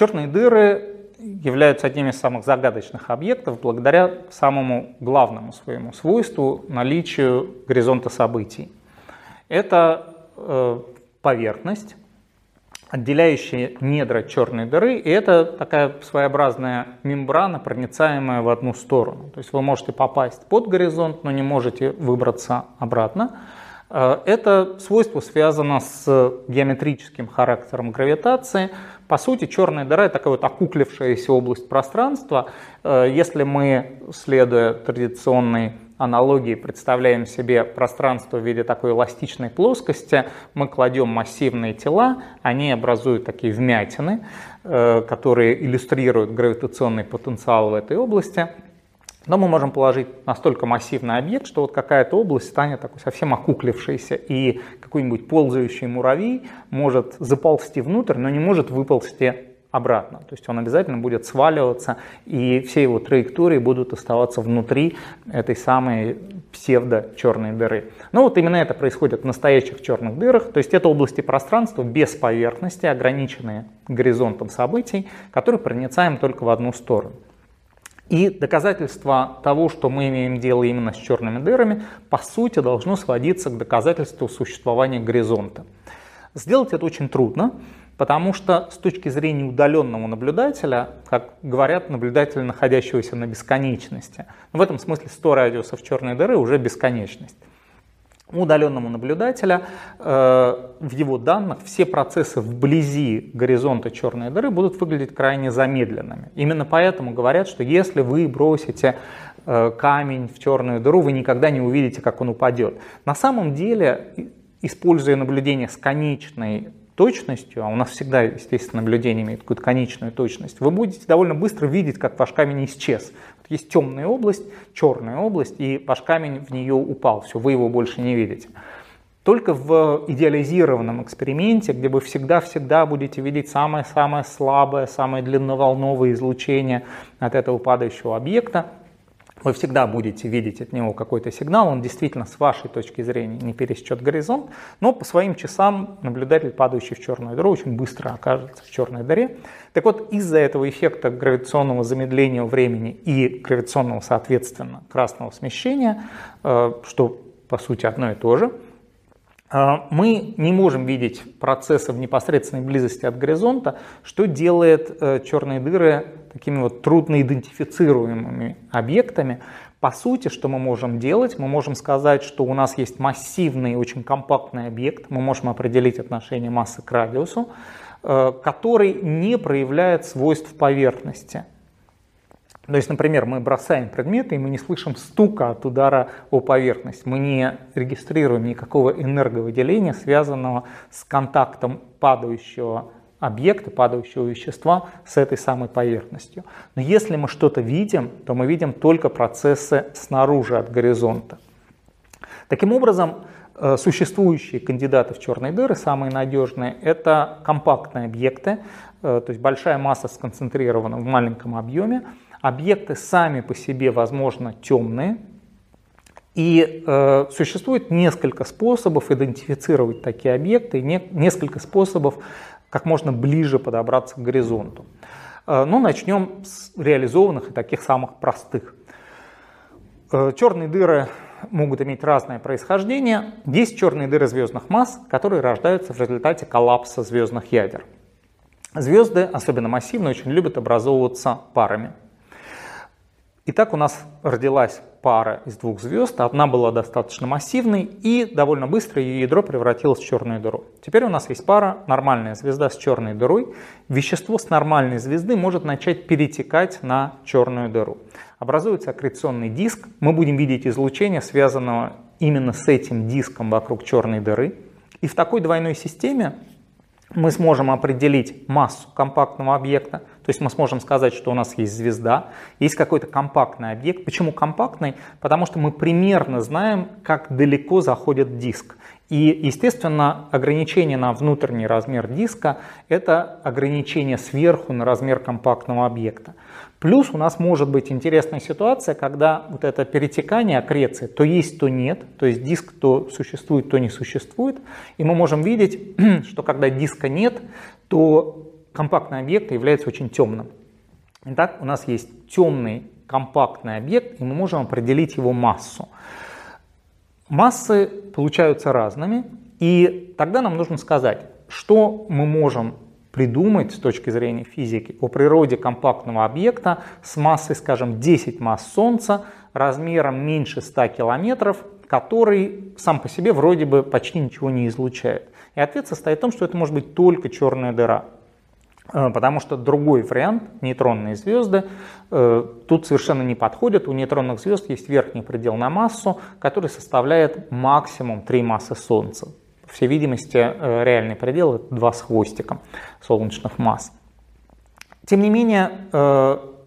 Черные дыры являются одним из самых загадочных объектов благодаря самому главному своему свойству – наличию горизонта событий. Это э, поверхность, отделяющая недра черной дыры, и это такая своеобразная мембрана, проницаемая в одну сторону. То есть вы можете попасть под горизонт, но не можете выбраться обратно. Э, это свойство связано с геометрическим характером гравитации. По сути, черная дыра – это такая вот окуклившаяся область пространства. Э, если мы, следуя традиционной аналогии, представляем себе пространство в виде такой эластичной плоскости, мы кладем массивные тела, они образуют такие вмятины, э, которые иллюстрируют гравитационный потенциал в этой области – но мы можем положить настолько массивный объект, что вот какая-то область станет такой совсем окуклившейся, и какой-нибудь ползающий муравей может заползти внутрь, но не может выползти обратно. То есть он обязательно будет сваливаться, и все его траектории будут оставаться внутри этой самой псевдо-черной дыры. Но вот именно это происходит в настоящих черных дырах, то есть это области пространства без поверхности, ограниченные горизонтом событий, которые проницаем только в одну сторону. И доказательство того, что мы имеем дело именно с черными дырами, по сути должно сводиться к доказательству существования горизонта. Сделать это очень трудно, потому что с точки зрения удаленного наблюдателя, как говорят, наблюдателя, находящегося на бесконечности, в этом смысле 100 радиусов черной дыры уже бесконечность удаленному наблюдателя э, в его данных все процессы вблизи горизонта черной дыры будут выглядеть крайне замедленными. Именно поэтому говорят, что если вы бросите э, камень в черную дыру, вы никогда не увидите, как он упадет. На самом деле, используя наблюдение с конечной точностью, а у нас всегда, естественно, наблюдение имеет какую-то конечную точность, вы будете довольно быстро видеть, как ваш камень исчез. Есть темная область, черная область, и ваш камень в нее упал, все, вы его больше не видите. Только в идеализированном эксперименте, где вы всегда-всегда будете видеть самое-самое слабое, самое длинноволновое излучение от этого падающего объекта, вы всегда будете видеть от него какой-то сигнал, он действительно с вашей точки зрения не пересечет горизонт, но по своим часам наблюдатель, падающий в черную дыру, очень быстро окажется в черной дыре. Так вот, из-за этого эффекта гравитационного замедления времени и гравитационного, соответственно, красного смещения, э, что по сути одно и то же, мы не можем видеть процессы в непосредственной близости от горизонта, что делает э, черные дыры такими вот трудно идентифицируемыми объектами. По сути, что мы можем делать? Мы можем сказать, что у нас есть массивный, очень компактный объект, мы можем определить отношение массы к радиусу, э, который не проявляет свойств поверхности. То есть, например, мы бросаем предметы, и мы не слышим стука от удара о поверхность. Мы не регистрируем никакого энерговыделения, связанного с контактом падающего объекта, падающего вещества с этой самой поверхностью. Но если мы что-то видим, то мы видим только процессы снаружи от горизонта. Таким образом, э, существующие кандидаты в черные дыры, самые надежные, это компактные объекты, э, то есть большая масса сконцентрирована в маленьком объеме. Объекты сами по себе, возможно, темные, и э, существует несколько способов идентифицировать такие объекты, и не, несколько способов как можно ближе подобраться к горизонту. Э, ну, начнем с реализованных и таких самых простых. Э, черные дыры могут иметь разное происхождение. Есть черные дыры звездных масс, которые рождаются в результате коллапса звездных ядер. Звезды, особенно массивные, очень любят образовываться парами. Итак, у нас родилась пара из двух звезд. Одна была достаточно массивной, и довольно быстро ее ядро превратилось в черную дыру. Теперь у нас есть пара, нормальная звезда с черной дырой. Вещество с нормальной звезды может начать перетекать на черную дыру. Образуется аккреционный диск. Мы будем видеть излучение, связанного именно с этим диском вокруг черной дыры. И в такой двойной системе мы сможем определить массу компактного объекта, то есть мы сможем сказать, что у нас есть звезда, есть какой-то компактный объект. Почему компактный? Потому что мы примерно знаем, как далеко заходит диск. И, естественно, ограничение на внутренний размер диска – это ограничение сверху на размер компактного объекта. Плюс у нас может быть интересная ситуация, когда вот это перетекание, аккреция, то есть, то нет, то есть диск то существует, то не существует. И мы можем видеть, что когда диска нет, то компактный объект является очень темным. Итак, у нас есть темный компактный объект, и мы можем определить его массу. Массы получаются разными, и тогда нам нужно сказать, что мы можем придумать с точки зрения физики о природе компактного объекта с массой, скажем, 10 масс Солнца, размером меньше 100 километров, который сам по себе вроде бы почти ничего не излучает. И ответ состоит в том, что это может быть только черная дыра. Э, потому что другой вариант, нейтронные звезды, э, тут совершенно не подходит. У нейтронных звезд есть верхний предел на массу, который составляет максимум 3 массы Солнца по всей видимости, э, реальный предел – это 2 с хвостиком солнечных масс. Тем не менее,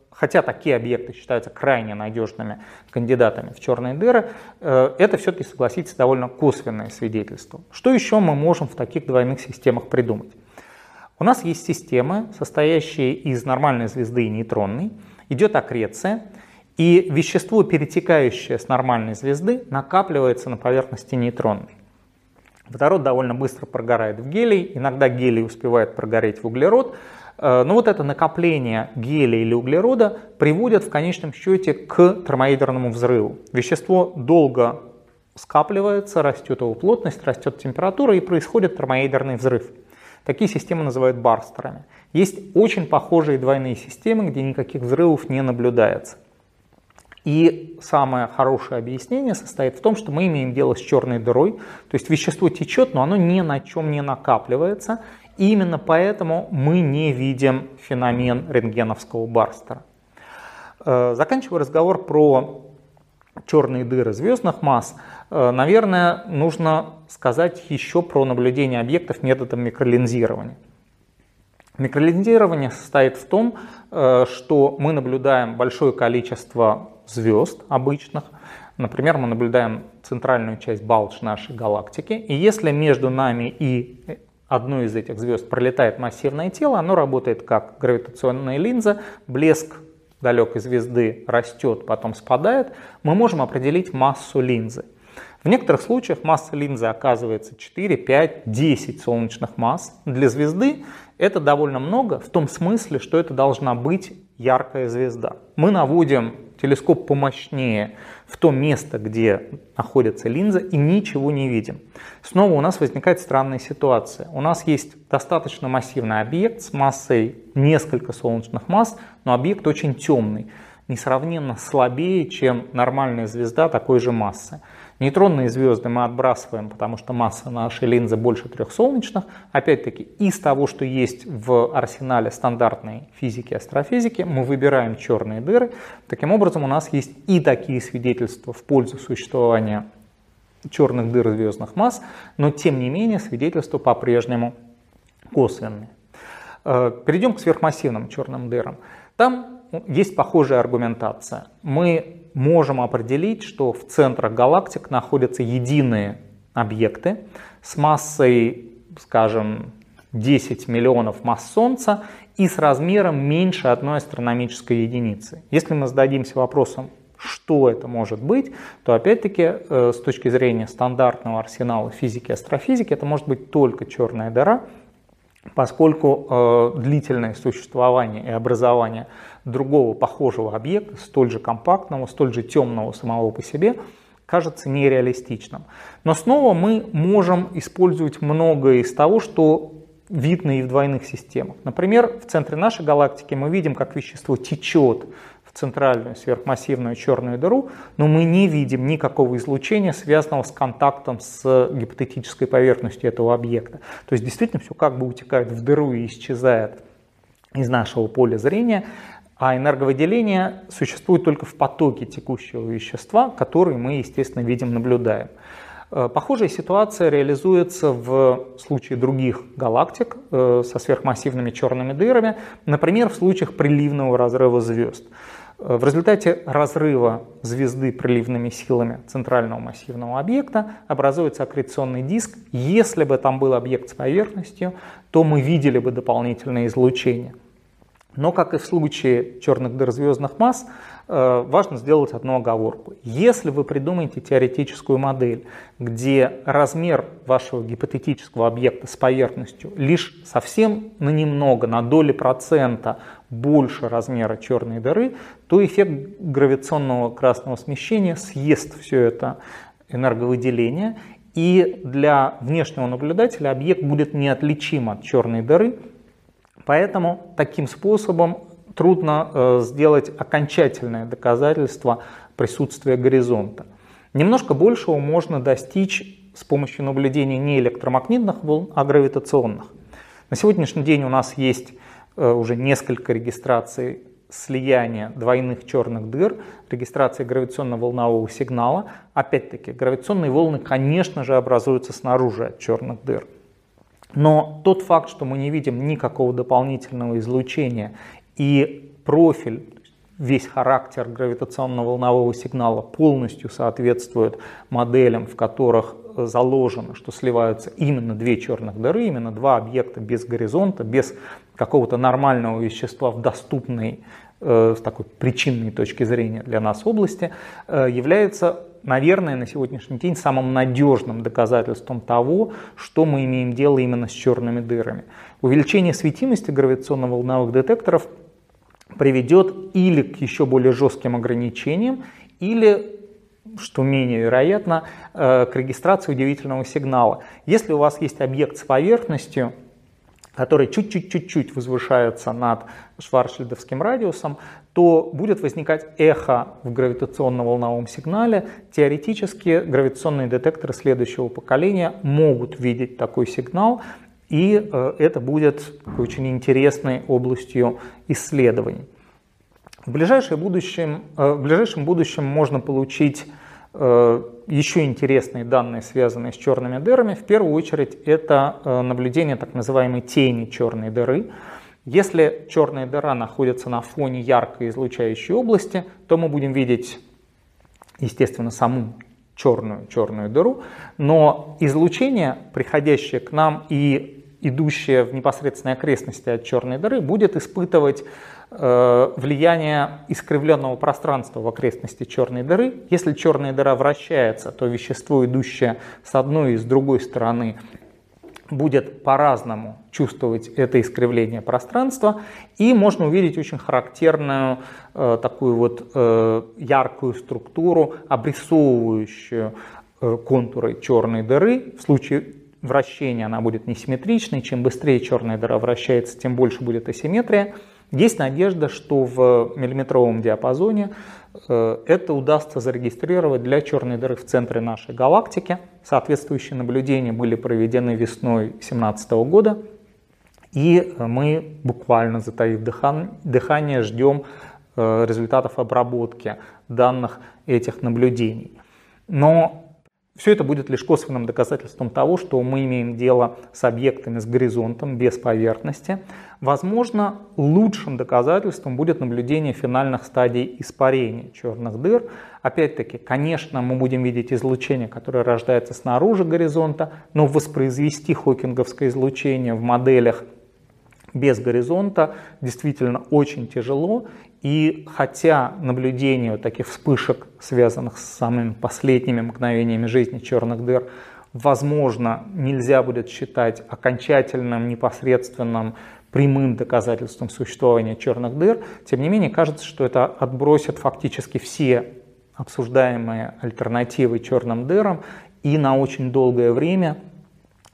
хотя такие объекты считаются крайне надежными кандидатами в черные дыры, это все-таки, согласитесь, довольно косвенное свидетельство. Что еще мы можем в таких двойных системах придумать? У нас есть системы, состоящие из нормальной звезды и нейтронной, идет аккреция, и вещество, перетекающее с нормальной звезды, накапливается на поверхности нейтронной. Водород довольно быстро прогорает в гелий, иногда гелий успевает прогореть в углерод, э, но вот это накопление гелия или углерода приводит в конечном счете к термоядерному взрыву. Вещество долго скапливается, растет его плотность, растет температура и происходит термоядерный взрыв. Такие системы называют барстерами. Есть очень похожие двойные системы, где никаких взрывов не наблюдается. И самое хорошее объяснение состоит в том, что мы имеем дело с черной дырой, то есть вещество течет, но оно ни на чем не накапливается, и именно поэтому мы не видим феномен рентгеновского барстера. Э, заканчивая разговор про черные дыры звездных масс, э, наверное, нужно сказать еще про наблюдение объектов методом микролинзирования. Микролинзирование состоит в том, э, что мы наблюдаем большое количество звезд обычных. Например, мы наблюдаем центральную часть балч нашей галактики. И если между нами и одной из этих звезд пролетает массивное тело, оно работает как гравитационная линза, блеск далекой звезды растет, потом спадает, мы можем определить массу линзы. В некоторых случаях масса линзы оказывается 4, 5, 10 солнечных масс. Для звезды это довольно много в том смысле, что это должна быть яркая звезда. Мы наводим телескоп помощнее в то место, где находится линза, и ничего не видим. Снова у нас возникает странная ситуация. У нас есть достаточно массивный объект с массой несколько солнечных масс, но объект очень темный, несравненно слабее, чем нормальная звезда такой же массы. Нейтронные звезды мы отбрасываем, потому что масса нашей линзы больше трех солнечных. Опять-таки, из того, что есть в арсенале стандартной физики и астрофизики, мы выбираем черные дыры. Таким образом, у нас есть и такие свидетельства в пользу существования черных дыр звездных масс, но тем не менее свидетельства по-прежнему косвенные. Э, перейдем к сверхмассивным черным дырам. Там есть похожая аргументация. Мы можем определить, что в центрах галактик находятся единые объекты с массой, скажем, 10 миллионов масс Солнца и с размером меньше одной астрономической единицы. Если мы зададимся вопросом, что это может быть, то опять-таки э, с точки зрения стандартного арсенала физики и астрофизики это может быть только черная дыра, поскольку э, длительное существование и образование другого похожего объекта, столь же компактного, столь же темного самого по себе, кажется нереалистичным. Но снова мы можем использовать многое из того, что видно и в двойных системах. Например, в центре нашей галактики мы видим, как вещество течет центральную сверхмассивную черную дыру, но мы не видим никакого излучения, связанного с контактом с гипотетической поверхностью этого объекта. То есть действительно все как бы утекает в дыру и исчезает из нашего поля зрения, а энерговыделение существует только в потоке текущего вещества, который мы, естественно, видим, наблюдаем. Э, похожая ситуация реализуется в случае других галактик э, со сверхмассивными черными дырами, например, в случаях приливного разрыва звезд. Э, в результате разрыва звезды приливными силами центрального массивного объекта образуется аккреционный диск. Если бы там был объект с поверхностью, то мы видели бы дополнительное излучение. Но, как и в случае черных дыр звездных масс, важно сделать одну оговорку. Если вы придумаете теоретическую модель, где размер вашего гипотетического объекта с поверхностью лишь совсем на немного, на доли процента больше размера черной дыры, то эффект гравитационного красного смещения съест все это энерговыделение, и для внешнего наблюдателя объект будет неотличим от черной дыры, поэтому таким способом трудно э, сделать окончательное доказательство присутствия горизонта. Немножко большего можно достичь с помощью наблюдения не электромагнитных волн, а гравитационных. На сегодняшний день у нас есть э, уже несколько регистраций слияния двойных черных дыр, регистрации гравитационно-волнового сигнала. Опять-таки, гравитационные волны, конечно же, образуются снаружи от черных дыр. Но тот факт, что мы не видим никакого дополнительного излучения и профиль, весь характер гравитационно-волнового сигнала полностью соответствует моделям, в которых заложено, что сливаются именно две черных дыры, именно два объекта без горизонта, без какого-то нормального вещества в доступной э, с такой причинной точки зрения для нас области, э, является, наверное, на сегодняшний день самым надежным доказательством того, что мы имеем дело именно с черными дырами. Увеличение светимости гравитационно-волновых детекторов приведет или к еще более жестким ограничениям, или что менее вероятно, э, к регистрации удивительного сигнала. Если у вас есть объект с поверхностью, который чуть-чуть-чуть-чуть возвышается над Шварцшильдовским радиусом, то будет возникать эхо в гравитационно-волновом сигнале. Теоретически гравитационные детекторы следующего поколения могут видеть такой сигнал, и э, это будет очень интересной областью исследований. В, ближайшем будущем, э, в ближайшем будущем можно получить Э, еще интересные данные, связанные с черными дырами, в первую очередь это наблюдение так называемой тени черной дыры. Если черная дыра находится на фоне яркой излучающей области, то мы будем видеть, естественно, саму черную черную дыру, но излучение, приходящее к нам и идущее в непосредственной окрестности от черной дыры, будет испытывать Э, влияние искривленного пространства в окрестности черной дыры. Если черная дыра вращается, то вещество, идущее с одной и с другой стороны, будет по-разному чувствовать это искривление пространства, и можно увидеть очень характерную э, такую вот э, яркую структуру, обрисовывающую э, контуры черной дыры. В случае вращения она будет несимметричной, чем быстрее черная дыра вращается, тем больше будет асимметрия. Есть надежда, что в миллиметровом диапазоне э, это удастся зарегистрировать для черной дыры в центре нашей галактики. Соответствующие наблюдения были проведены весной 2017 года. И мы буквально затаив дыхание ждем э, результатов обработки данных этих наблюдений. Но все это будет лишь косвенным доказательством того, что мы имеем дело с объектами с горизонтом, без поверхности. Возможно, лучшим доказательством будет наблюдение финальных стадий испарения черных дыр. Опять-таки, конечно, мы будем видеть излучение, которое рождается снаружи горизонта, но воспроизвести хокинговское излучение в моделях без горизонта действительно очень тяжело, и хотя наблюдение таких вспышек, связанных с самыми последними мгновениями жизни черных дыр, возможно, нельзя будет считать окончательным, непосредственным, прямым доказательством существования черных дыр, тем не менее кажется, что это отбросит фактически все обсуждаемые альтернативы черным дырам. И на очень долгое время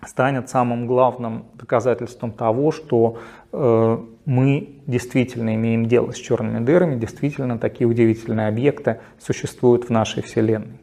станет самым главным доказательством того, что э, мы действительно имеем дело с черными дырами, действительно такие удивительные объекты существуют в нашей Вселенной.